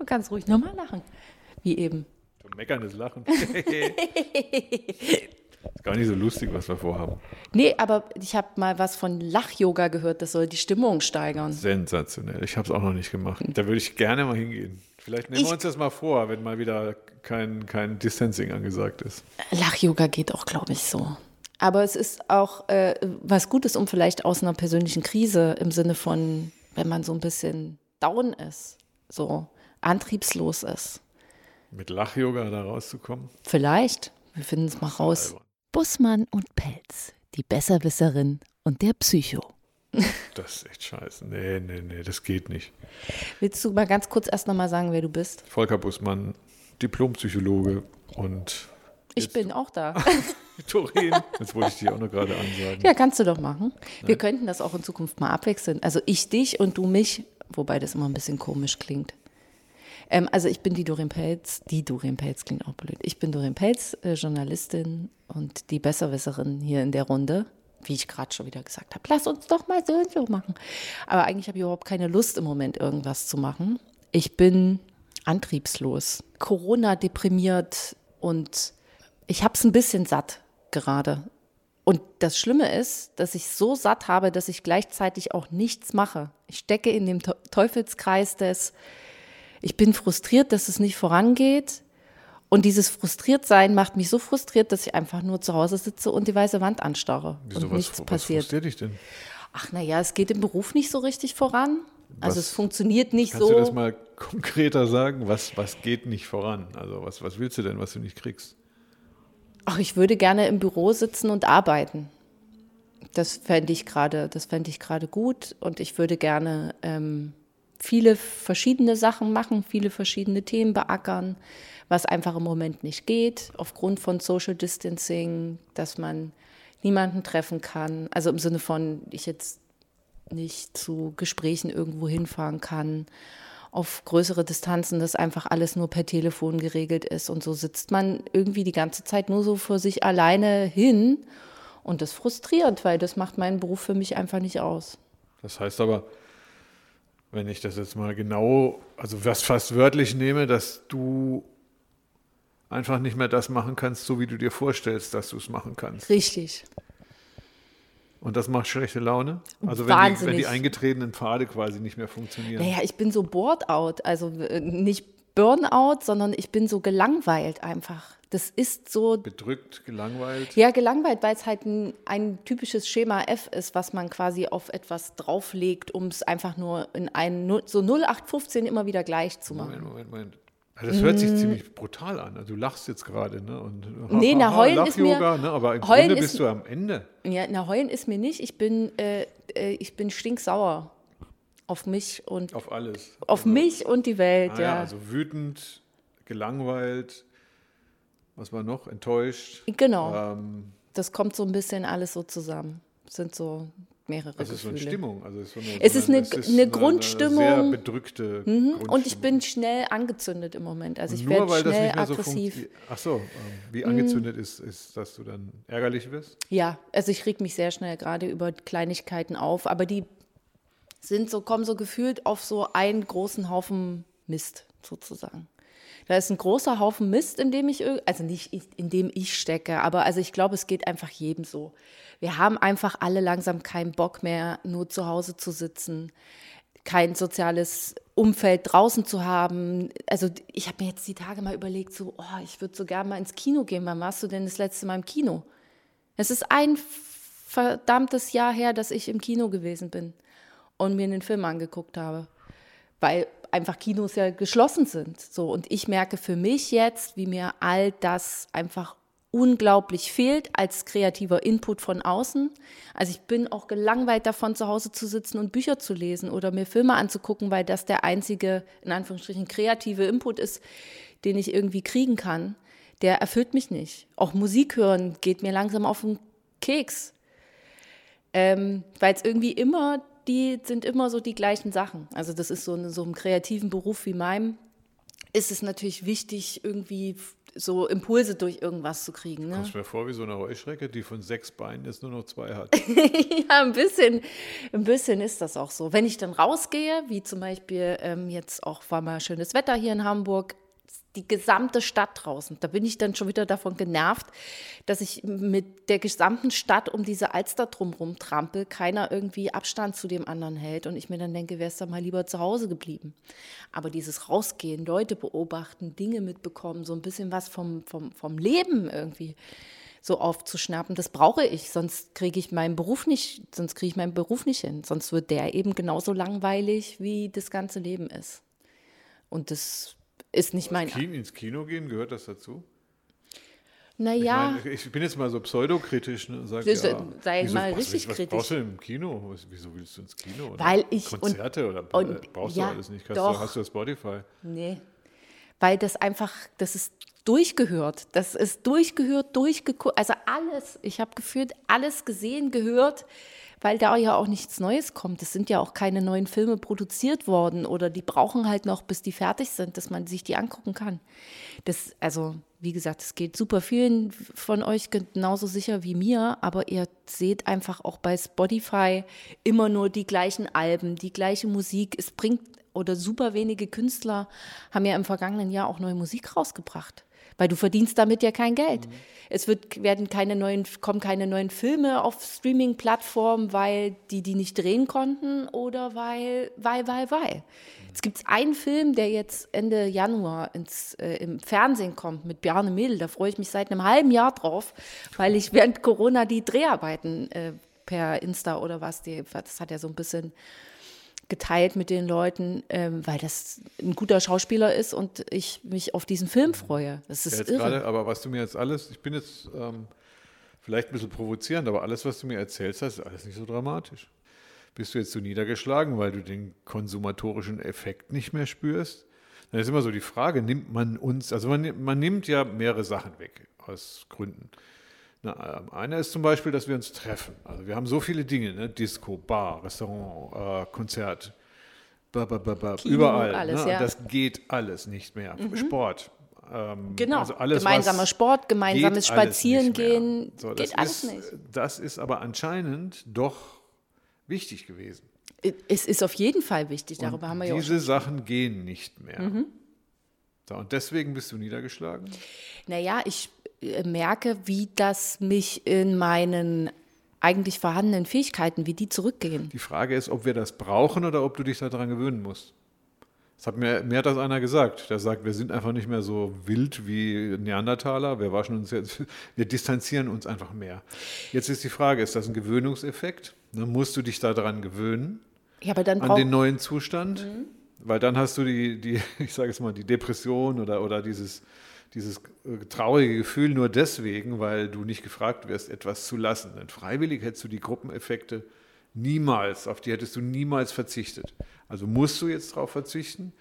Du kannst ruhig nochmal lachen. Wie eben. Meckerndes Lachen. ist gar nicht so lustig, was wir vorhaben. Nee, aber ich habe mal was von Lach-Yoga gehört, das soll die Stimmung steigern. Sensationell. Ich habe es auch noch nicht gemacht. Da würde ich gerne mal hingehen. Vielleicht nehmen Ich- wir uns das mal vor, wenn mal wieder kein, kein Distancing angesagt ist. Lach-Yoga geht auch, glaube ich, so. Aber es ist auch äh, was Gutes, um vielleicht aus einer persönlichen Krise im Sinne von, wenn man so ein bisschen down ist, so antriebslos ist. Mit Lach-Yoga da rauszukommen. Vielleicht, wir finden es mal raus. Bussmann und Pelz, die Besserwisserin und der Psycho. Das ist echt scheiße. Nee, nee, nee, das geht nicht. Willst du mal ganz kurz erst nochmal sagen, wer du bist? Volker Bussmann, Diplompsychologe und Ich bin auch da. Turin. Jetzt wollte ich dir auch noch gerade ansagen. Ja, kannst du doch machen. Wir könnten das auch in Zukunft mal abwechseln. Also ich dich und du mich, wobei das immer ein bisschen komisch klingt. Ähm, also ich bin die Doreen Pelz, die Doreen Pelz klingt auch blöd. Ich bin Doreen Pelz, äh, Journalistin und die Besserwisserin hier in der Runde. Wie ich gerade schon wieder gesagt habe, lass uns doch mal so und so machen. Aber eigentlich habe ich überhaupt keine Lust im Moment irgendwas zu machen. Ich bin antriebslos, Corona deprimiert und ich habe es ein bisschen satt gerade. Und das Schlimme ist, dass ich so satt habe, dass ich gleichzeitig auch nichts mache. Ich stecke in dem Teu- Teufelskreis des, ich bin frustriert, dass es nicht vorangeht. Und dieses Frustriertsein macht mich so frustriert, dass ich einfach nur zu Hause sitze und die weiße Wand anstarre Wieso, und was, nichts was passiert. frustriert dich denn? Ach naja, es geht im Beruf nicht so richtig voran. Also Was- es funktioniert nicht Kannst so. du das mal konkreter sagen? Was, was geht nicht voran? Also was, was willst du denn, was du nicht kriegst? Ach, ich würde gerne im Büro sitzen und arbeiten. Das fände ich gerade, das fände ich gerade gut und ich würde gerne ähm, viele verschiedene Sachen machen, viele verschiedene Themen beackern, was einfach im Moment nicht geht, aufgrund von Social Distancing, dass man niemanden treffen kann. Also im Sinne von, ich jetzt nicht zu Gesprächen irgendwo hinfahren kann, auf größere Distanzen, dass einfach alles nur per Telefon geregelt ist. Und so sitzt man irgendwie die ganze Zeit nur so für sich alleine hin. Und das ist frustrierend, weil das macht meinen Beruf für mich einfach nicht aus. Das heißt aber, wenn ich das jetzt mal genau, also was fast wörtlich nehme, dass du einfach nicht mehr das machen kannst, so wie du dir vorstellst, dass du es machen kannst. Richtig. Und das macht schlechte Laune? Also wenn die, wenn die eingetretenen Pfade quasi nicht mehr funktionieren. Naja, ich bin so bored out. Also äh, nicht Burnout, sondern ich bin so gelangweilt einfach. Das ist so Bedrückt, gelangweilt. Ja, gelangweilt, weil es halt ein, ein typisches Schema F ist, was man quasi auf etwas drauflegt, um es einfach nur in einen so 0815 immer wieder gleich zu machen. Moment, Moment, Moment. Also das hört sich ziemlich brutal an. Also du lachst jetzt gerade, ne? Und, Mm. Nee, na, heulen ist mir- ne? Aber im Grunde ist- bist du am Ende. Ja, na, heulen ist mir nicht. Ich bin, äh, äh, ich bin stinksauer auf mich und Auf alles. auf mich und die Welt, Ah, ja, ja. also wütend, gelangweilt, was war noch? Enttäuscht. genau. Ähm, Das kommt so ein bisschen alles so zusammen. Es sind so mehrere das ist so Gefühle. eine Stimmung. Also es ist, so eine, Es so ist eine- eine Grundstimmung. sehr bedrückte Mhm. Und ich Grundstimmung. bin schnell angezündet im Moment. Also ich Nur werde das schnell nicht mehr so aggressiv. Mhm. funktioniert. Ach so, ähm, wie angezündet ist, ist, dass du dann ärgerlich wirst? Ja, also ich reg mich sehr schnell gerade über Kleinigkeiten auf, aber die sind so, kommen so gefühlt auf so einen großen Haufen Mist sozusagen. Da ist ein großer Haufen Mist, in dem ich, also nicht ich- in dem ich stecke, aber also ich glaube, es geht einfach jedem so. Wir haben einfach alle langsam keinen Bock mehr, nur zu Hause zu sitzen, kein soziales Umfeld draußen zu haben. Also ich habe mir jetzt die Tage mal überlegt, so, oh, ich würde so gerne mal ins Kino gehen. Wann warst du denn das letzte Mal im Kino? Es ist ein verdammtes Jahr her, dass ich im Kino gewesen bin und mir einen Film angeguckt habe, weil einfach Kinos ja geschlossen sind. So und ich merke für mich jetzt, wie mir all das einfach unglaublich fehlt als kreativer Input von außen. Also ich bin auch gelangweilt davon, zu Hause zu sitzen und Bücher zu lesen oder mir Filme anzugucken, weil das der einzige, in Anführungsstrichen, kreative Input ist, den ich irgendwie kriegen kann. Der erfüllt mich nicht. Auch Musik hören geht mir langsam auf den Keks. Ähm, weil es irgendwie immer, die sind immer so die gleichen Sachen. Also das ist so in so einem kreativen Beruf wie meinem, ist es natürlich wichtig, irgendwie so Impulse durch irgendwas zu kriegen. Ne? Kommst mir vor wie so eine Heuschrecke, die von sechs Beinen jetzt nur noch zwei hat. ja, ein bisschen, ein bisschen ist das auch so. Wenn ich dann rausgehe, wie zum Beispiel ähm, jetzt auch war mal schönes Wetter hier in Hamburg, die gesamte Stadt draußen. Da bin ich dann schon wieder davon genervt, dass ich mit der gesamten Stadt um diese Alster drumherum trampel, keiner irgendwie Abstand zu dem anderen hält und ich mir dann denke, wärst du mal lieber zu Hause geblieben. Aber dieses Rausgehen, Leute beobachten, Dinge mitbekommen, so ein bisschen was vom, vom, vom Leben irgendwie so aufzuschnappen, das brauche ich, sonst kriege ich meinen Beruf nicht, sonst kriege ich meinen Beruf nicht hin, sonst wird der eben genauso langweilig, wie das ganze Leben ist. Und das ist nicht mein. Kino, ins Kino gehen, gehört das dazu? Naja. Ich, mein, ich bin jetzt mal so pseudokritisch und sage, Das- ja, sei wieso, mal was, richtig was kritisch. brauchst du im Kino? Was, wieso willst du ins Kino? Oder Weil ich- Konzerte und- oder und- äh, brauchst ja, du alles nicht? Hast, doch. Du, hast du Spotify? Nee. Weil das einfach, das ist durchgehört. Das ist durchgehört, durchgeguckt. Also alles, ich habe gefühlt alles gesehen, gehört, weil da ja auch nichts Neues kommt. Es sind ja auch keine neuen Filme produziert worden oder die brauchen halt noch, bis die fertig sind, dass man sich die angucken kann. Das, also, wie gesagt, es geht super vielen von euch genauso sicher wie mir, aber ihr seht einfach auch bei Spotify immer nur die gleichen Alben, die gleiche Musik. Es bringt oder super wenige Künstler haben ja im vergangenen Jahr auch neue Musik rausgebracht. Weil du verdienst damit ja kein Geld. Es wird, werden keine neuen, kommen keine neuen Filme auf Streaming-Plattformen, weil die die nicht drehen konnten oder weil, weil, weil, weil. Es gibt einen Film, der jetzt Ende Januar ins, äh, im Fernsehen kommt mit Bjarne Mädel. Da freue ich mich seit einem halben Jahr drauf, weil ich während Corona die Dreharbeiten äh, per Insta oder was, die, das hat ja so ein bisschen geteilt mit den Leuten, ähm, weil das ein guter Schauspieler ist und ich mich auf diesen Film freue. Das ist Ja, jetzt irre. gerade, aber was du mir jetzt alles, ich bin jetzt ähm, vielleicht ein bisschen provozierend, aber alles, was du mir erzählst, ist alles nicht so dramatisch. Bist du jetzt so niedergeschlagen, weil du den konsumatorischen Effekt nicht mehr spürst? Dann ist immer so die Frage, nimmt man uns, also man, man nimmt ja mehrere Sachen weg, aus Gründen. Na, ähm, einer ist zum Beispiel, dass wir uns treffen. Also wir haben so viele Dinge, ne? Disco, Bar, Restaurant, äh, Konzert, ba, ba, ba, Kino, überall. alles, ne? ja. Das geht alles nicht mehr. Sport. Ähm, Genau. also alles, Gemeinsamer Sport, gemeinsames geht alles Spazieren nicht mehr. gehen, So, geht alles ist, nicht. Das ist aber anscheinend doch wichtig gewesen. Es ist auf jeden Fall wichtig, darüber Und haben wir ja auch diese. Sachen gehen nicht mehr. So, und deswegen bist du niedergeschlagen? Naja, ich merke, wie das mich in meinen eigentlich vorhandenen Fähigkeiten, wie die zurückgehen. Die Frage ist, ob wir das brauchen oder ob du dich daran gewöhnen musst. Das hat mir, mir hat das einer gesagt. Der sagt, wir sind einfach nicht mehr so wild wie Neandertaler. Wir waschen uns jetzt, wir distanzieren uns einfach mehr. Jetzt ist die Frage, ist das ein Gewöhnungseffekt? Dann musst du dich daran gewöhnen, Ja, aber dann an den neuen Zustand, Mhm. weil dann hast du die, die ich sage jetzt mal, die Depression oder, oder dieses, dieses äh, traurige Gefühl nur deswegen, weil du nicht gefragt wirst, etwas zu lassen. Denn freiwillig hättest du die Gruppeneffekte niemals, auf die hättest du niemals verzichtet. Also musst du jetzt darauf verzichten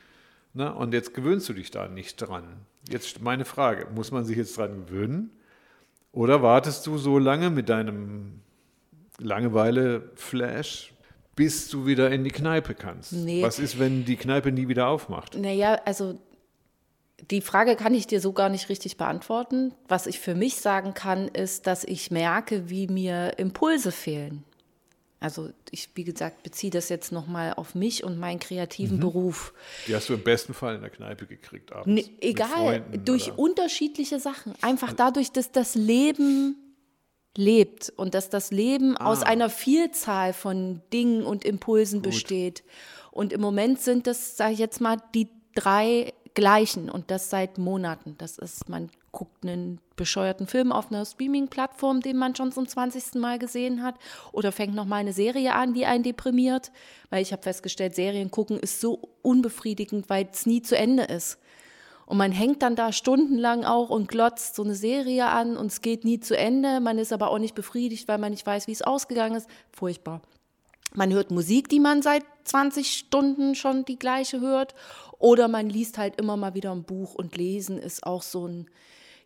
na, und jetzt gewöhnst du dich da nicht dran. Jetzt meine Frage, muss man sich jetzt dran gewöhnen oder wartest du so lange mit deinem Langeweile-Flash, bis du wieder in die Kneipe kannst? Nee. Was ist, wenn die Kneipe nie wieder aufmacht? Naja, also die Frage kann ich dir so gar nicht richtig beantworten. Was ich für mich sagen kann, ist, dass ich merke, wie mir Impulse fehlen. Also ich, wie gesagt, beziehe das jetzt nochmal auf mich und meinen kreativen Mhm. Beruf. Die hast du im besten Fall in der Kneipe gekriegt abends. Ne, egal, durch oder- unterschiedliche Sachen. Einfach dadurch, dass das Leben lebt und dass das Leben Ah. aus einer Vielzahl von Dingen und Impulsen besteht. Und im Moment sind das, sage ich jetzt mal, die drei gleichen und das seit Monaten. Das ist, man guckt einen bescheuerten Film auf einer Streaming-Plattform, den man schon zum 20. Mal gesehen hat, oder fängt noch mal eine Serie an, die einen deprimiert, weil ich habe festgestellt, Serien gucken ist so unbefriedigend, weil es nie zu Ende ist. Und man hängt dann da stundenlang auch und glotzt so eine Serie an und es geht nie zu Ende. Man ist aber auch nicht befriedigt, weil man nicht weiß, wie es ausgegangen ist. Furchtbar. Man hört Musik, die man seit 20 Stunden schon die gleiche hört. Oder man liest halt immer mal wieder ein Buch und lesen ist auch so ein,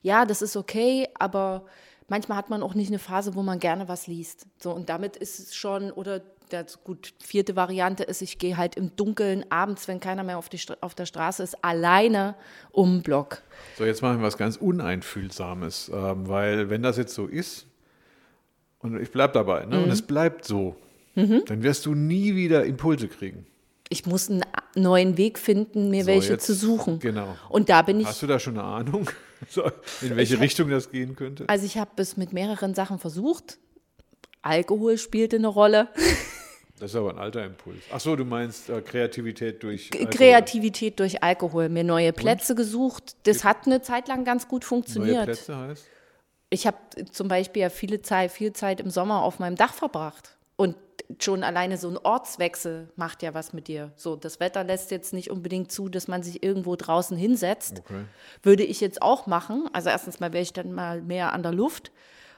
ja, das ist okay, aber manchmal hat man auch nicht eine Phase, wo man gerne was liest. So, und damit ist es schon, oder Das, gut, vierte Variante ist, ich gehe halt im Dunkeln abends, wenn keiner mehr auf, die, auf der Straße ist, alleine um den Block. So, jetzt machen wir was ganz Uneinfühlsames, ähm, weil wenn das jetzt so ist, und ich bleibe dabei, ne, mhm. und es bleibt so, mhm. dann wirst du nie wieder Impulse kriegen. Ich muss einen neuen Weg finden, mir so, welche jetzt, zu suchen. Genau. Und da bin ich. Hast du da schon eine Ahnung, in welche Richtung das gehen könnte? Also ich habe es mit mehreren Sachen versucht. Alkohol spielte eine Rolle. Das ist aber ein alter Impuls. Ach so, du meinst äh, Kreativität durch Alkohol. Kreativität durch Alkohol. Mir neue Plätze Und? gesucht. Das hat eine Zeit lang ganz gut funktioniert. Neue Plätze heißt? Ich habe zum Beispiel ja viele Zeit, viel Zeit im Sommer auf meinem Dach verbracht. Und schon alleine so ein Ortswechsel macht ja was mit dir. So, das Wetter lässt jetzt nicht unbedingt zu, dass man sich irgendwo draußen hinsetzt. Okay. Würde ich jetzt auch machen. Also erstens mal wäre ich dann mal mehr an der Luft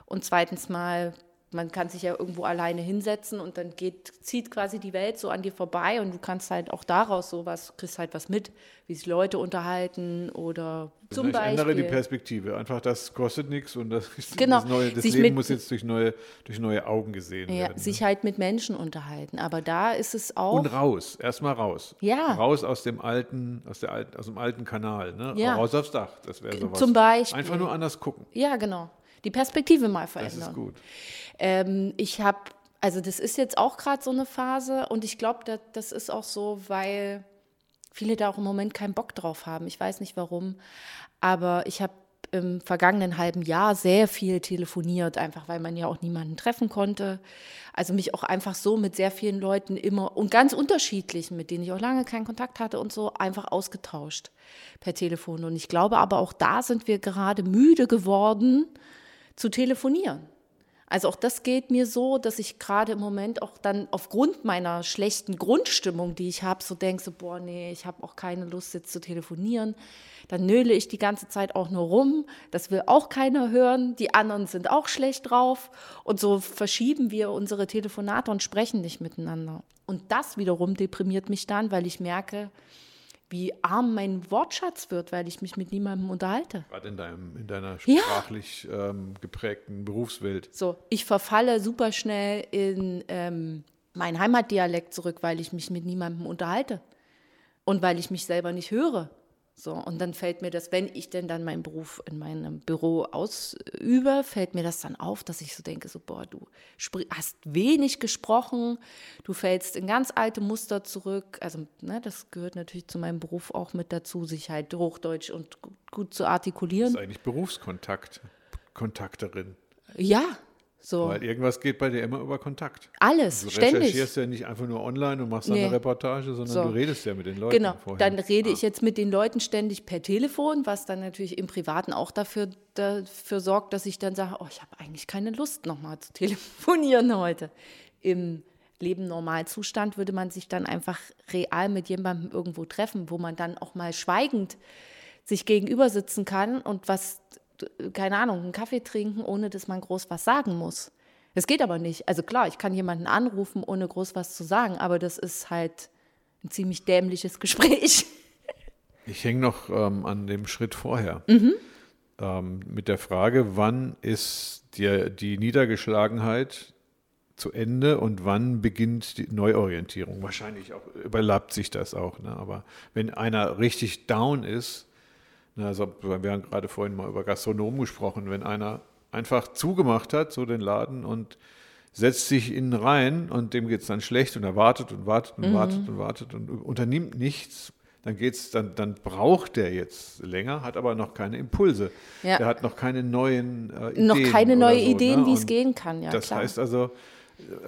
und zweitens mal man kann sich ja irgendwo alleine hinsetzen und dann geht, zieht quasi die Welt so an dir vorbei und du kannst halt auch daraus sowas, kriegst halt was mit, wie sich Leute unterhalten oder zum ich Beispiel. Ich ändere die Perspektive. Einfach, das kostet nichts und das, genau, das, neue, das Leben mit, muss jetzt durch neue, durch neue Augen gesehen ja, werden. Sich ne? halt mit Menschen unterhalten. Aber da ist es auch. Und raus, erstmal raus. Ja. Raus aus dem alten, aus der alten, aus dem alten Kanal. Ne? Ja. Raus aufs Dach. Das wäre sowas. Zum Beispiel. Einfach nur anders gucken. Ja, genau. Die Perspektive mal verändern. Das ist gut. Ähm, ich habe, also das ist jetzt auch gerade so eine Phase und ich glaube, das, das ist auch so, weil viele da auch im Moment keinen Bock drauf haben. Ich weiß nicht warum, aber ich habe im vergangenen halben Jahr sehr viel telefoniert, einfach weil man ja auch niemanden treffen konnte. Also mich auch einfach so mit sehr vielen Leuten immer und ganz unterschiedlichen, mit denen ich auch lange keinen Kontakt hatte und so, einfach ausgetauscht per Telefon. Und ich glaube aber auch da sind wir gerade müde geworden zu telefonieren. Also auch das geht mir so, dass ich gerade im Moment auch dann aufgrund meiner schlechten Grundstimmung, die ich habe, so denke, so, boah, nee, ich habe auch keine Lust jetzt zu telefonieren. Dann nöle ich die ganze Zeit auch nur rum. Das will auch keiner hören. Die anderen sind auch schlecht drauf. Und so verschieben wir unsere Telefonate und sprechen nicht miteinander. Und das wiederum deprimiert mich dann, weil ich merke, wie arm mein Wortschatz wird, weil ich mich mit niemandem unterhalte. Gerade in, deinem, in deiner sprachlich ja. ähm, geprägten Berufswelt. So, ich verfalle super schnell in ähm, meinen Heimatdialekt zurück, weil ich mich mit niemandem unterhalte und weil ich mich selber nicht höre. So, und dann fällt mir das, wenn ich denn dann meinen Beruf in meinem Büro ausübe, fällt mir das dann auf, dass ich so denke, so, boah, du hast wenig gesprochen, du fällst in ganz alte Muster zurück. Also, ne, das gehört natürlich zu meinem Beruf auch mit dazu, sich halt Hochdeutsch und gut zu artikulieren. Das ist eigentlich Berufskontakt, Kontakterin. Ja, so. Weil irgendwas geht bei dir immer über Kontakt. Alles, du ständig. Du recherchierst ja nicht einfach nur online und machst nee. eine Reportage, sondern so. du redest ja mit den Leuten. Genau, vorher. dann rede ah. ich jetzt mit den Leuten ständig per Telefon, was dann natürlich im Privaten auch dafür, dafür sorgt, dass ich dann sage, oh, ich habe eigentlich keine Lust, nochmal zu telefonieren heute. Im Leben Normalzustand würde man sich dann einfach real mit jemandem irgendwo treffen, wo man dann auch mal schweigend sich gegenüber sitzen kann und was keine Ahnung, einen Kaffee trinken, ohne dass man groß was sagen muss. Das geht aber nicht. Also klar, ich kann jemanden anrufen, ohne groß was zu sagen, aber das ist halt ein ziemlich dämliches Gespräch. Ich hänge noch ähm, an dem Schritt vorher. Mhm. Ähm, mit der Frage, wann ist die, die Niedergeschlagenheit zu Ende und wann beginnt die Neuorientierung? Wahrscheinlich auch, überlappt sich das auch. Ne? Aber wenn einer richtig down ist, also wir haben gerade vorhin mal über Gastronomen gesprochen, wenn einer einfach zugemacht hat, so den Laden und setzt sich innen rein und dem geht es dann schlecht und er wartet und wartet und mhm. wartet und wartet und unternimmt nichts, dann geht's, dann, dann braucht der jetzt länger, hat aber noch keine Impulse. Ja. Der hat noch keine neuen äh, Ideen. Noch keine neuen so, Ideen, ne? wie es gehen kann, ja. Das klar. heißt also,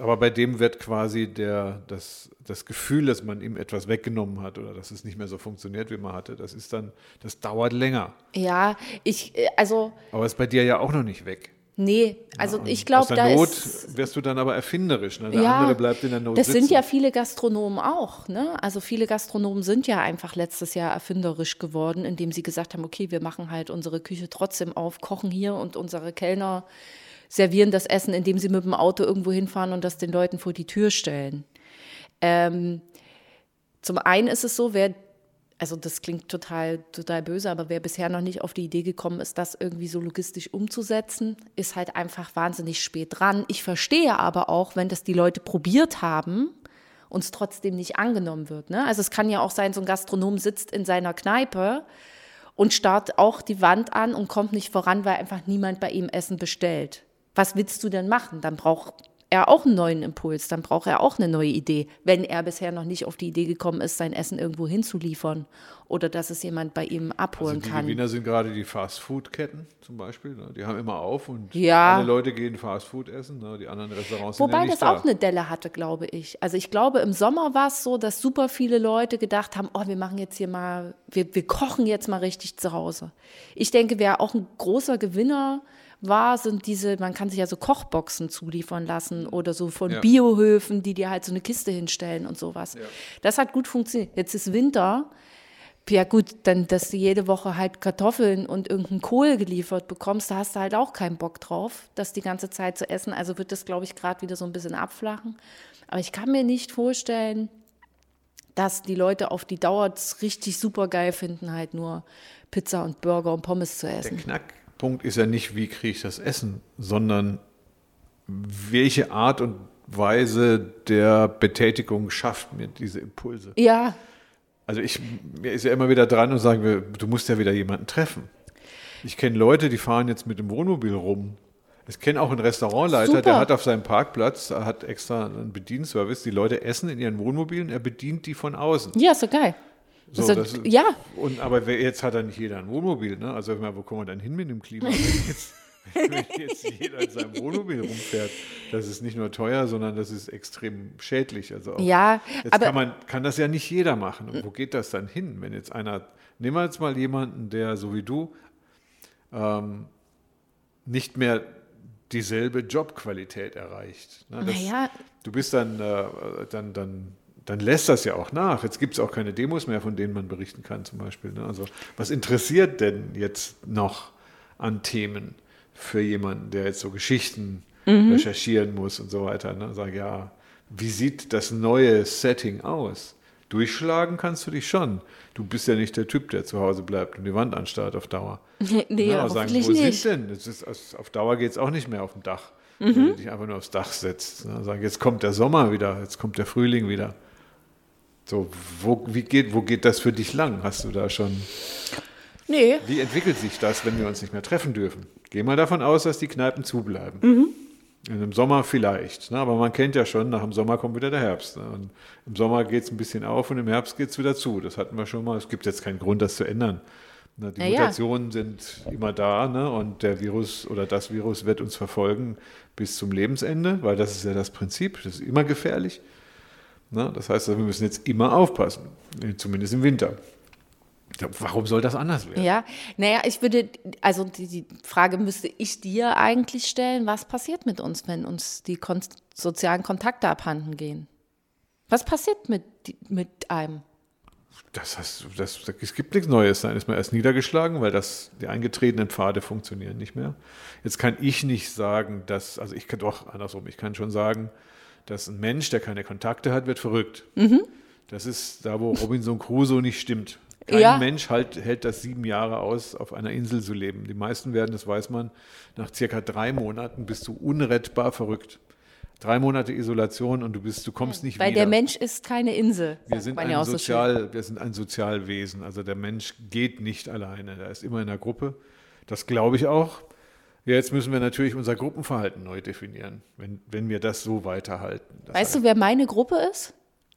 aber bei dem wird quasi der, das, das Gefühl, dass man ihm etwas weggenommen hat oder dass es nicht mehr so funktioniert, wie man hatte, das ist dann, das dauert länger. Ja, ich, äh, also. Aber ist bei dir ja auch noch nicht weg. Nee, also ja, ich glaube, da Not ist, wirst du dann aber erfinderisch. Ne? Der ja, andere bleibt in der Not Das sitzen. sind ja viele Gastronomen auch. Ne? Also viele Gastronomen sind ja einfach letztes Jahr erfinderisch geworden, indem sie gesagt haben, okay, wir machen halt unsere Küche trotzdem auf, kochen hier und unsere Kellner servieren das Essen, indem sie mit dem Auto irgendwo hinfahren und das den Leuten vor die Tür stellen. Ähm, zum einen ist es so, wer also das klingt total, total böse, aber wer bisher noch nicht auf die Idee gekommen ist, das irgendwie so logistisch umzusetzen, ist halt einfach wahnsinnig spät dran. Ich verstehe aber auch, wenn das die Leute probiert haben, uns trotzdem nicht angenommen wird. Ne? Also es kann ja auch sein, so ein Gastronom sitzt in seiner Kneipe und starrt auch die Wand an und kommt nicht voran, weil einfach niemand bei ihm Essen bestellt. Was willst du denn machen? Dann braucht er auch einen neuen Impuls, dann braucht er auch eine neue Idee, wenn er bisher noch nicht auf die Idee gekommen ist, sein Essen irgendwo hinzuliefern oder dass es jemand bei ihm abholen also die kann. Die Gewinner sind gerade die Fast-Food-Ketten zum Beispiel. Ne? Die haben immer auf und Ja. alle Leute gehen Fast-Food essen. Ne? Die anderen Restaurants Wobei sind ja nicht das da. auch eine Delle hatte, glaube ich. Also ich glaube, im Sommer war es so, dass super viele Leute gedacht haben, oh, wir machen jetzt hier mal, wir, wir kochen jetzt mal richtig zu Hause. Ich denke, wer auch ein großer Gewinner war, sind diese, man kann sich ja so Kochboxen zuliefern lassen oder so von Ja. Biohöfen, die dir halt so eine Kiste hinstellen und sowas. Das hat gut funktioniert. Jetzt ist Winter. Ja gut, dann, dass du jede Woche halt Kartoffeln und irgendeinen Kohl geliefert bekommst, da hast du halt auch keinen Bock drauf, das die ganze Zeit zu essen. Also wird das, glaube ich, gerade wieder so ein bisschen abflachen. Aber ich kann mir nicht vorstellen, dass die Leute auf die Dauer es richtig super geil finden, halt nur Pizza und Burger und Pommes zu Der essen. Knackpunkt ist ja nicht, wie kriege ich das Essen, sondern welche Art und Weise der Betätigung schafft mir diese Impulse. Ja, Also ich, mir ist ja immer wieder dran und sagen du musst ja wieder jemanden treffen. Ich kenne Leute, die fahren jetzt mit dem Wohnmobil rum. Ich kenne auch einen Restaurantleiter, Super. der hat auf seinem Parkplatz, er hat extra einen Bedienservice. Die Leute essen in ihren Wohnmobilen, er bedient die von außen. ja, ist so geil. So, Also, das ja, Und, aber wer- jetzt hat ja nicht jeder ein Wohnmobil. Ne? Also wo kommen wir dann hin mit dem Klima? Wenn jetzt, wenn jetzt jeder in seinem Wohnmobil rumfährt, das ist nicht nur teuer, sondern das ist extrem schädlich. Also auch, Ja, jetzt aber- kann, man, kann das ja nicht jeder machen. Und wo geht das dann hin? Wenn jetzt einer, nehmen wir jetzt mal jemanden, der so wie du ähm, nicht mehr dieselbe Jobqualität erreicht. Ne? Das, Naja. Du bist dann, äh, dann, dann, dann lässt das ja auch nach. Jetzt gibt es auch keine Demos mehr, von denen man berichten kann, zum Beispiel. Ne? Also, was interessiert denn jetzt noch an Themen für jemanden, der jetzt so Geschichten recherchieren muss und so weiter? Ne? Sag, ja, wie sieht das neue Setting aus? Durchschlagen kannst du dich schon. Du bist ja nicht der Typ, der zu Hause bleibt und die Wand anstarrt auf Dauer. nee, Ja, aber sagen, hoffentlich wo nicht. sind denn? Ist, also auf Dauer geht es auch nicht mehr auf dem Dach, Mhm. wenn du dich einfach nur aufs Dach setzt. Ne? Sagen, jetzt kommt der Sommer wieder, jetzt kommt der Frühling wieder. So, wo, wie geht, wo geht das für dich lang? Hast du da schon. Nee, Wie entwickelt sich das, wenn wir uns nicht mehr treffen dürfen? Geh mal davon aus, dass die Kneipen zubleiben. Mhm. Dem Sommer vielleicht, ne? aber man kennt ja schon, nach dem Sommer kommt wieder der Herbst. Ne? Und Im Sommer geht es ein bisschen auf und im Herbst geht es wieder zu. Das hatten wir schon mal. Es gibt jetzt keinen Grund, das zu ändern. Ne? Die ja. Mutationen sind immer da ne? und der Virus oder das Virus wird uns verfolgen bis zum Lebensende, weil das ist ja das Prinzip. Das ist immer gefährlich. Ne? Das heißt, wir müssen jetzt immer aufpassen, zumindest im Winter. Warum soll das anders werden? ja. Naja, ich würde, also die, die Frage müsste ich dir eigentlich stellen, was passiert mit uns, wenn uns die kon sozialen Kontakte abhanden gehen? Was passiert mit, mit einem? Das, heißt, das, es gibt nichts Neues. Dann ist man erst niedergeschlagen, weil das, die eingetretenen Pfade funktionieren nicht mehr. Jetzt kann ich nicht sagen, dass, also ich kann doch andersrum, ich kann schon sagen, dass ein Mensch, der keine Kontakte hat, wird verrückt. Mhm. Das ist da, wo Robinson Crusoe nicht stimmt. Kein Ja. Mensch halt, hält das sieben Jahre aus, auf einer Insel zu leben. Die meisten werden, das weiß man, nach circa drei Monaten bist du unrettbar verrückt. Drei Monate Isolation und du bist, du kommst nicht Weil wieder. der Mensch ist keine Insel. Wir sind, ein ja auch so. Sozial, wir sind ein Sozialwesen. Also der Mensch geht nicht alleine. Er ist immer in der Gruppe. Das glaube ich auch. Ja, jetzt müssen wir natürlich unser Gruppenverhalten neu definieren, wenn, wenn wir das so weiterhalten. Das Weißt du, wer meine Gruppe ist?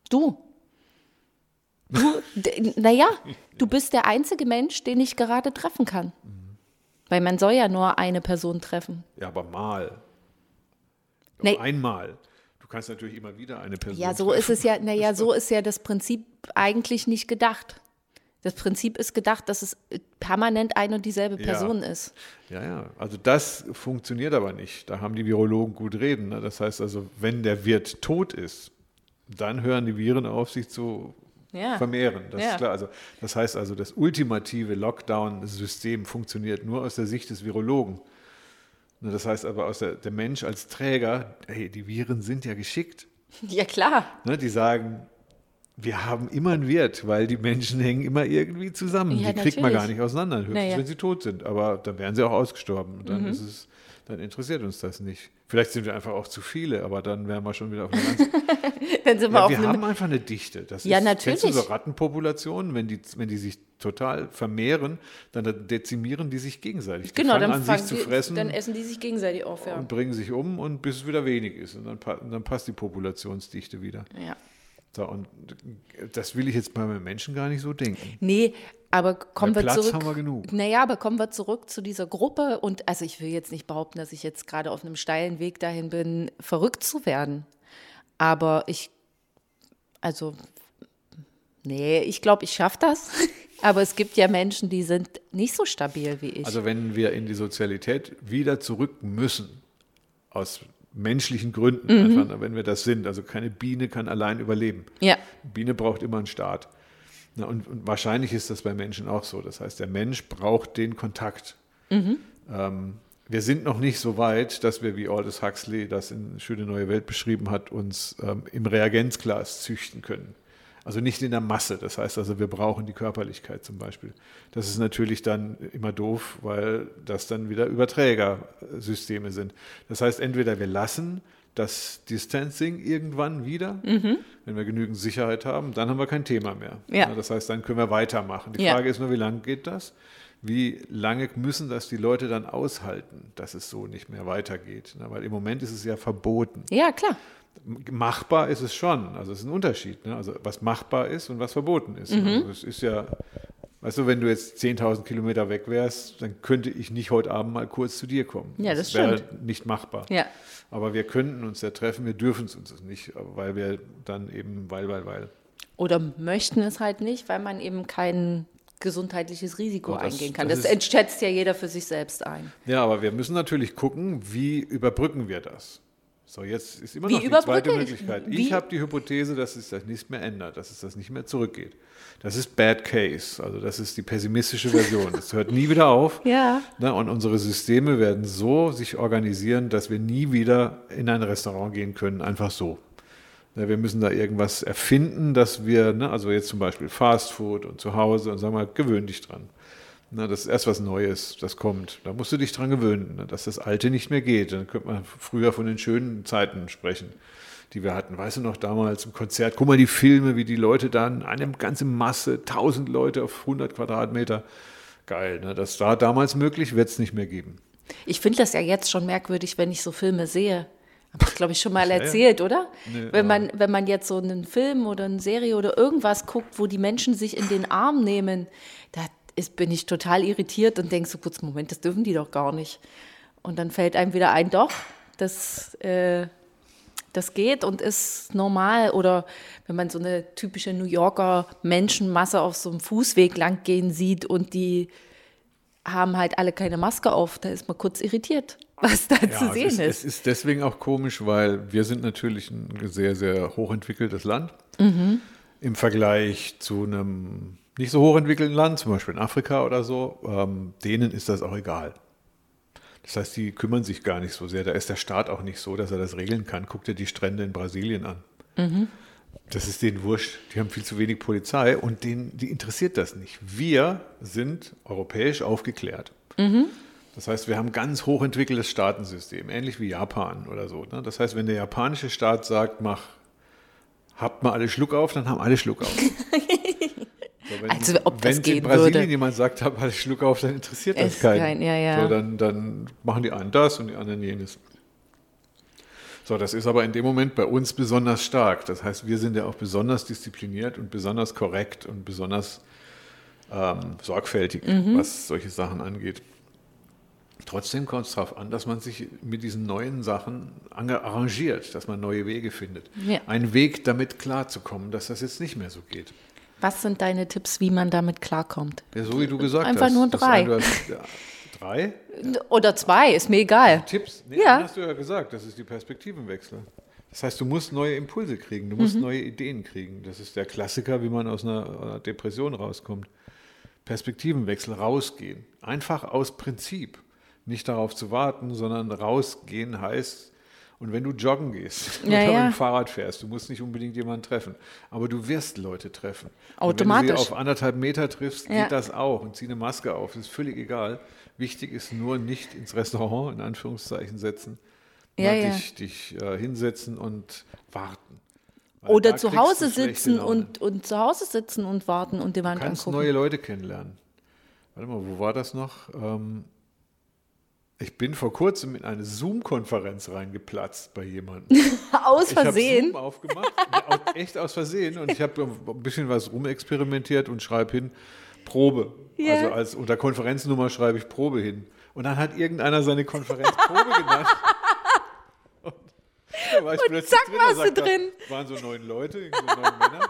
Du. Du, naja, du bist der einzige Mensch, den ich gerade treffen kann. Weil man soll ja nur eine Person treffen. ja, aber mal. Nee. Einmal. Du kannst natürlich immer wieder eine Person. Ja, so ist es ja, naja, so ist ja das Prinzip eigentlich nicht gedacht. Das Prinzip ist gedacht, dass es permanent eine und dieselbe Ja. Person ist. Ja, ja. Also das funktioniert aber nicht. Da haben die Virologen gut reden. Ne? Das heißt also, wenn der Wirt tot ist, dann hören die Viren auf, sich zu Ja. vermehren. Das Ja. ist klar. Also, das heißt also, das ultimative Lockdown-System funktioniert nur aus der Sicht des Virologen. Ne, Das heißt aber, aus der, der Mensch als Träger, hey, die Viren sind ja geschickt. Ja, klar. Ne? Die sagen, wir haben immer einen Wert, weil die Menschen hängen immer irgendwie zusammen. Ja, die kriegt man gar natürlich. nicht auseinander, höchstens Naja. wenn sie tot sind. Aber dann wären sie auch ausgestorben. Und Mhm. dann ist es, dann interessiert uns das nicht. Vielleicht sind wir einfach auch zu viele, aber dann wären wir schon wieder auf einer ganz Dann sind wir ja, auf wir einem. haben einfach eine Dichte. Das Ja, ist, Kennst du natürlich. so Rattenpopulationen, wenn die, wenn die sich total vermehren, dann dezimieren die sich gegenseitig. Die Genau, dann, an, sich zu fressen dann essen die sich gegenseitig auf. Ja. und bringen sich um und bis es wieder wenig ist. Und dann, dann passt die Populationsdichte wieder. ja. So, und das will ich jetzt bei meinen Menschen gar nicht so denken. Nee, aber kommen Weil wir Platz zurück. haben wir genug. Naja, aber kommen wir zurück zu dieser Gruppe. Und also ich will jetzt nicht behaupten, dass ich jetzt gerade auf einem steilen Weg dahin bin, verrückt zu werden. Aber ich, also, nee, ich glaube, ich schaffe das. Aber es gibt ja Menschen, die sind nicht so stabil wie ich. Also wenn wir in die Sozialität wieder zurück müssen, aus menschlichen Gründen, Mhm. einfach, wenn wir das sind, also keine Biene kann allein überleben. ja, Biene braucht immer einen Staat. Na, und, und wahrscheinlich ist das bei Menschen auch so. Das heißt, der Mensch braucht den Kontakt. Ähm, wir sind noch nicht so weit, dass wir, wie Aldous Huxley das in Schöne Neue Welt beschrieben hat, uns ähm, im Reagenzglas züchten können. Also nicht in der Masse. Das heißt also, wir brauchen die Körperlichkeit zum Beispiel. Das ist natürlich dann immer doof, weil das dann wieder Überträgersysteme sind. Das heißt, entweder wir lassen das Distancing irgendwann wieder, wenn wir genügend Sicherheit haben, dann haben wir kein Thema mehr. Ja. Das heißt, dann können wir weitermachen. Die Ja. Frage ist nur, wie lange geht das? Wie lange müssen das die Leute dann aushalten, dass es so nicht mehr weitergeht? Weil im Moment ist es ja verboten. ja, klar. Machbar ist es schon. Also es ist ein Unterschied. Ne? Also was machbar ist und was verboten ist. Mhm. Also es ist ja, weißt du, wenn du jetzt 10.000 Kilometer weg wärst, dann könnte ich nicht heute Abend mal kurz zu dir kommen. Ja, das wäre stimmt. nicht machbar. Ja. Aber wir könnten uns ja treffen, wir dürfen es uns nicht, weil wir dann eben, weil, weil, weil. Oder möchten es halt nicht, weil man eben kein gesundheitliches Risiko Oh, das- eingehen kann. das Das, schätzt ja jeder für sich selbst ein. Ja, aber wir müssen natürlich gucken, wie überbrücken wir das. So, jetzt ist immer Wie noch die zweite ich? Möglichkeit. Wie- Ich habe die Hypothese, dass es das nicht mehr ändert, dass es das nicht mehr zurückgeht. Das ist Bad Case, also das ist die pessimistische Version. Das hört nie wieder auf. Ja. Ne, und unsere Systeme werden so sich organisieren, dass wir nie wieder in ein Restaurant gehen können, einfach so. Ne, wir müssen da irgendwas erfinden, dass wir, ne, also jetzt zum Beispiel Fast Food und zu Hause und sagen wir, gewöhn dich dran. Ne, das ist erst was Neues, das kommt. Da musst du dich dran gewöhnen, ne, dass das Alte nicht mehr geht. Dann könnte man früher von den schönen Zeiten sprechen, die wir hatten. Weißt du noch damals im Konzert? Guck mal die Filme, wie die Leute dann, eine ganze Masse, 1000 Leute auf 100 Quadratmeter. Geil, ne? das war damals möglich, wird es nicht mehr geben. Ich finde das ja jetzt schon merkwürdig, wenn ich so Filme sehe. Habe ich, glaube ich, schon mal Ja, ja. erzählt, oder? Nee, wenn, man, wenn man jetzt so einen Film oder eine Serie oder irgendwas guckt, wo die Menschen sich in den Arm nehmen, ist, bin ich total irritiert und denke so kurz, Moment, das dürfen die doch gar nicht. Und dann fällt einem wieder ein, doch, das, äh, das geht und ist normal. Oder wenn man so eine typische New Yorker Menschenmasse auf so einem Fußweg lang gehen sieht und die haben halt alle keine Maske auf, da ist man kurz irritiert, was da zu es sehen ist, ist. Es ist deswegen auch komisch, weil wir sind natürlich ein sehr, sehr hochentwickeltes Land. Mhm. Im Vergleich zu einem nicht so hochentwickelten Land, zum Beispiel in Afrika oder so, ähm, denen ist das auch egal. Das heißt, die kümmern sich gar nicht so sehr. Da ist der Staat auch nicht so, dass er das regeln kann. Guck dir die Strände in Brasilien an. Mhm. Das ist denen wurscht. Die haben viel zu wenig Polizei und denen, die interessiert das nicht. Wir sind europäisch aufgeklärt. Mhm. Das heißt, wir haben ein ganz hochentwickeltes Staatensystem, ähnlich wie Japan oder so. Ne? Das heißt, wenn der japanische Staat sagt, mach, habt mal alle Schluck auf, dann haben alle Schluck auf. So, wenn, Also, ob das wenn gehen in Brasilien würde. jemand sagt, hab alle Schluck auf, dann interessiert das keinen. kein- ja, ja. So, dann, dann machen die einen das und die anderen jenes. So, das ist aber in dem Moment bei uns besonders stark. Das heißt, wir sind ja auch besonders diszipliniert und besonders korrekt und besonders ähm, sorgfältig, Mhm. was solche Sachen angeht. Trotzdem kommt es darauf an, dass man sich mit diesen neuen Sachen arrangiert, dass man neue Wege findet. Ja. Ein Weg, damit klarzukommen, dass das jetzt nicht mehr so geht. Was sind deine Tipps, wie man damit klarkommt? Ja, so wie du gesagt Einfach hast. nur Das drei. ja, drei? Oder zwei, ist mir egal. Tipps? Nee, Ja. hast du ja gesagt, das ist die Perspektivenwechsel. Das heißt, du musst neue Impulse kriegen, du musst neue Ideen kriegen. Das ist der Klassiker, wie man aus einer Depression rauskommt. Perspektivenwechsel, rausgehen. Einfach aus Prinzip. Nicht darauf zu warten, sondern rausgehen heißt, Und wenn du joggen gehst Ja, oder ja. mit dem Fahrrad fährst, du musst nicht unbedingt jemanden treffen, aber du wirst Leute treffen. Und Automatisch. wenn du sie auf anderthalb Meter triffst, Ja. geht das auch und zieh eine Maske auf, das ist völlig egal. Wichtig ist nur nicht ins Restaurant, in Anführungszeichen, setzen, Ja, ja. dich, dich äh, hinsetzen und warten. Weil Oder zu Hause sitzen und, und zu Hause sitzen und warten und die Wand Du kannst angucken. neue Leute kennenlernen. Warte mal, wo war das noch? Ähm, ich bin vor kurzem in eine Zoom-Konferenz reingeplatzt bei jemandem. Aus Ich habe Versehen. Zoom aufgemacht, echt aus Versehen. Und ich habe ein bisschen was rumexperimentiert und schreibe hin Probe. Ja. Also als unter Konferenznummer schreibe ich Probe hin. Und dann hat irgendeiner seine Konferenz Probe genannt. Und da war ich plötzlich zack, drin, warst da du drin. waren so neun Leute, so neun Männer.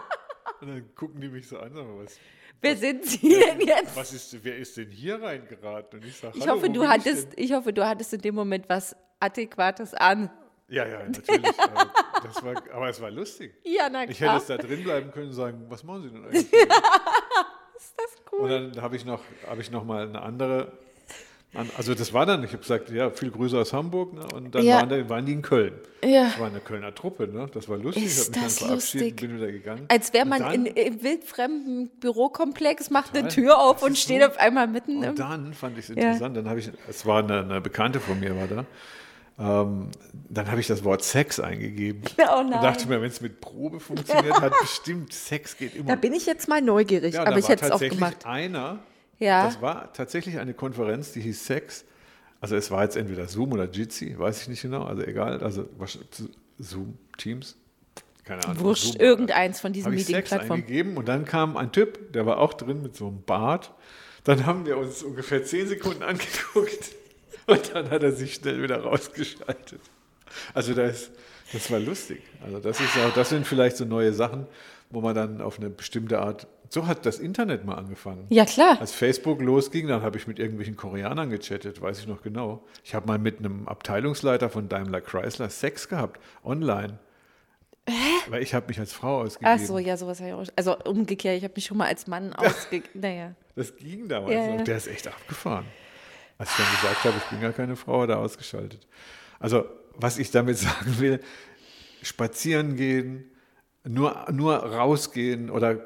Und dann gucken die mich so an, sag mal, was, Wer sind Sie denn jetzt? was ist, wer ist denn hier reingeraten? Und ich sage, Ich hoffe, du hattest, ich hoffe, du hattest in dem Moment was Adäquates an. Ja, ja, natürlich. aber, das war, aber es war lustig. Ja, na Ich hätte klar. jetzt da drin bleiben können und sagen, was machen Sie denn eigentlich? ist das Und cool. dann habe ich noch, habe ich noch mal eine andere, an- also das war dann, ich habe gesagt, ja, viel Grüße aus Hamburg, ne? und dann Ja. waren, die- waren die in Köln. Ja. Das war eine Kölner Truppe, ne? das war lustig. Ist ich habe mich das dann verabschiedet lustig? und bin wieder gegangen. Als wäre Und man dann, in, im wildfremden Bürokomplex, macht eine Total. Tür auf und steht so- auf einmal mitten im. Und dann fand ich es interessant, dann habe ich, es war eine, eine Bekannte von mir, war da, ähm, dann habe ich das Wort Sex eingegeben. Oh Und dachte mir, wenn es mit Probe funktioniert hat, bestimmt, Sex geht immer. Da bin ich jetzt mal neugierig, Ja, aber ich hätte es auch gemacht. einer, Ja. das war tatsächlich eine Konferenz, die hieß Sex. Also es war jetzt entweder Zoom oder Jitsi, weiß ich nicht genau, also egal, also wahrscheinlich Zoom, Teams, keine Ahnung. Wurscht, Zoom irgendeins von diesen Meeting-Plattformen. und dann kam ein Typ, der war auch drin mit so einem Bart. Dann haben wir uns ungefähr zehn Sekunden angeguckt und dann hat er sich schnell wieder rausgeschaltet. Also das, das war lustig. Also das ist auch, das sind vielleicht so neue Sachen, wo man dann auf eine bestimmte Art. So hat das Internet mal angefangen. Ja, klar. Als Facebook losging, dann habe ich mit irgendwelchen Koreanern gechattet, weiß ich noch genau. Ich habe mal mit einem Abteilungsleiter von Daimler Chrysler Sex gehabt, online. Weil ich habe mich als Frau ausgegeben. Ach so, ja, sowas habe ich auch. Also umgekehrt, ich habe mich schon mal als Mann ausgegeben. Naja. Das ging damals Ja, noch. ja. Der ist echt abgefahren. Als ich dann gesagt habe, ich bin gar keine Frau, er ausgeschaltet. Also, was ich damit sagen will, spazieren gehen, nur, nur rausgehen oder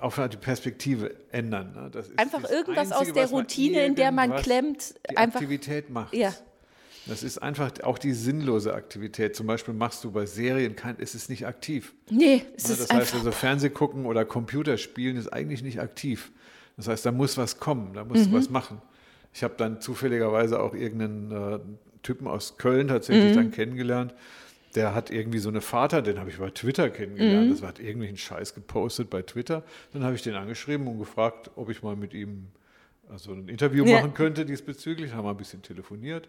auf die Perspektive ändern. Ne? Das ist Einfach das irgendwas aus Einzige, der was man Routine, in der man klemmt, Die einfach- Aktivität macht. Ja. Das ist einfach auch die sinnlose Aktivität. Zum Beispiel machst du bei Serien, kein, ist es nicht aktiv. Nee, es Ne, ist das heißt einfach. also, Fernseh gucken oder Computerspielen ist eigentlich nicht aktiv. Das heißt, da muss was kommen, da Mhm. muss was machen. Ich habe dann zufälligerweise auch irgendeinen äh, Typen aus Köln tatsächlich Mhm. dann kennengelernt. Der hat irgendwie so eine Vater, den habe ich bei Twitter kennengelernt. Mhm. Das hat irgendwelchen Scheiß gepostet bei Twitter. Dann habe ich den angeschrieben und gefragt, ob ich mal mit ihm also ein Interview Ja. machen könnte diesbezüglich. Haben wir ein bisschen telefoniert.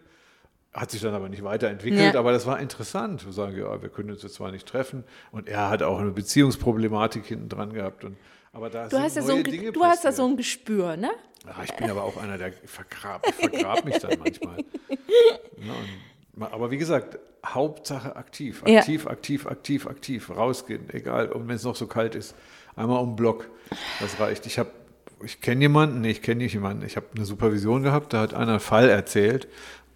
Hat sich dann aber nicht weiterentwickelt, Ja. aber das war interessant. Wir sagen, ja, wir können uns jetzt zwar nicht treffen und er hat auch eine Beziehungsproblematik hinten dran gehabt. Und, aber da Du hast ja so ein, Dinge Ge- du hast passiert. so ein Gespür, ne? Ja, ich bin aber auch einer, der vergrab, ich vergrab mich dann manchmal. Ja, und, aber wie gesagt, Hauptsache aktiv, Ja. aktiv, aktiv, aktiv, aktiv, rausgehen, egal, und wenn es noch so kalt ist, einmal um den Block, das reicht. Ich habe, ich kenne jemanden, nee, ich kenne nicht jemanden, ich habe eine Supervision gehabt, da hat einer einen Fall erzählt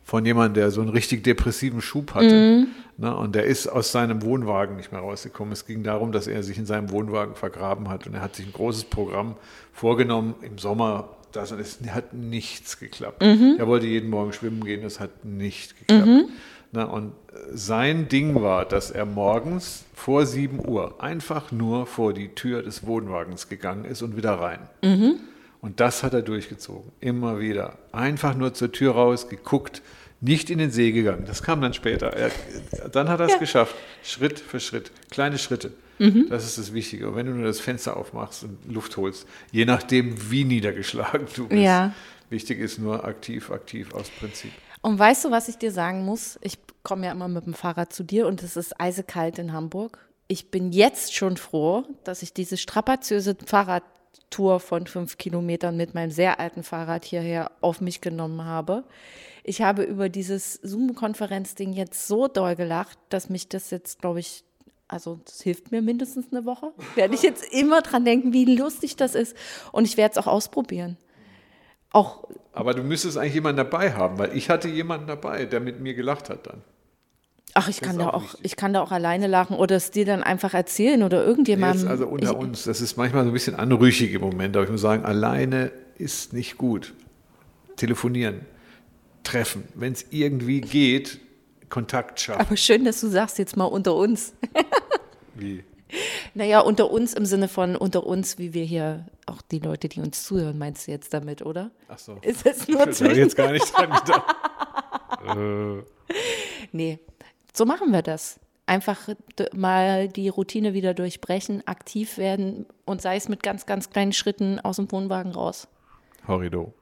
von jemandem, der so einen richtig depressiven Schub hatte. Ne, und der ist aus seinem Wohnwagen nicht mehr rausgekommen. Es ging darum, dass er sich in seinem Wohnwagen vergraben hat und er hat sich ein großes Programm vorgenommen im Sommer. Das es hat nichts geklappt. Er wollte jeden Morgen schwimmen gehen, es hat nicht geklappt. Na, und sein Ding war, dass er morgens vor 7 Uhr einfach nur vor die Tür des Wohnwagens gegangen ist und wieder rein. Und das hat er durchgezogen, immer wieder. Einfach nur zur Tür raus, geguckt, nicht in den See gegangen. Das kam dann später. Er, dann hat er es geschafft, Schritt für Schritt, kleine Schritte. Das ist das Wichtige. Und wenn du nur das Fenster aufmachst und Luft holst, je nachdem, wie niedergeschlagen du bist. Ja. Wichtig ist nur aktiv, aktiv aus Prinzip. Und weißt du, was ich dir sagen muss? Ich komme ja immer mit dem Fahrrad zu dir und es ist eisekalt in Hamburg. Ich bin jetzt schon froh, dass ich diese strapaziöse Fahrradtour von fünf Kilometern mit meinem sehr alten Fahrrad hierher auf mich genommen habe. Ich habe über dieses Zoom-Konferenz-Ding jetzt so doll gelacht, dass mich das jetzt, glaube ich, also das hilft mir mindestens eine Woche. Werde ich jetzt immer dran denken, wie lustig das ist. Und ich werde es auch ausprobieren. Auch Aber du müsstest eigentlich jemanden dabei haben, weil ich hatte jemanden dabei, der mit mir gelacht hat dann. Ach, ich Das kann da auch auch, wichtig. ich kann da auch alleine lachen oder es dir dann einfach erzählen oder irgendjemandem. Jetzt also unter ich, uns, das ist manchmal so ein bisschen anrüchig im Moment, aber ich muss sagen, alleine ist nicht gut. Telefonieren, treffen, wenn es irgendwie geht, Kontakt schaffen. Aber schön, dass du sagst jetzt mal unter uns. Wie? Naja, unter uns im Sinne von unter uns, wie wir hier, auch die Leute, die uns zuhören, meinst du jetzt damit, oder? Ach so. Ist es nur habe ich jetzt gar nicht dran gedacht. äh, Nee, so machen wir das. Einfach mal die Routine wieder durchbrechen, aktiv werden und sei es mit ganz, ganz kleinen Schritten aus dem Wohnwagen raus. Horrido.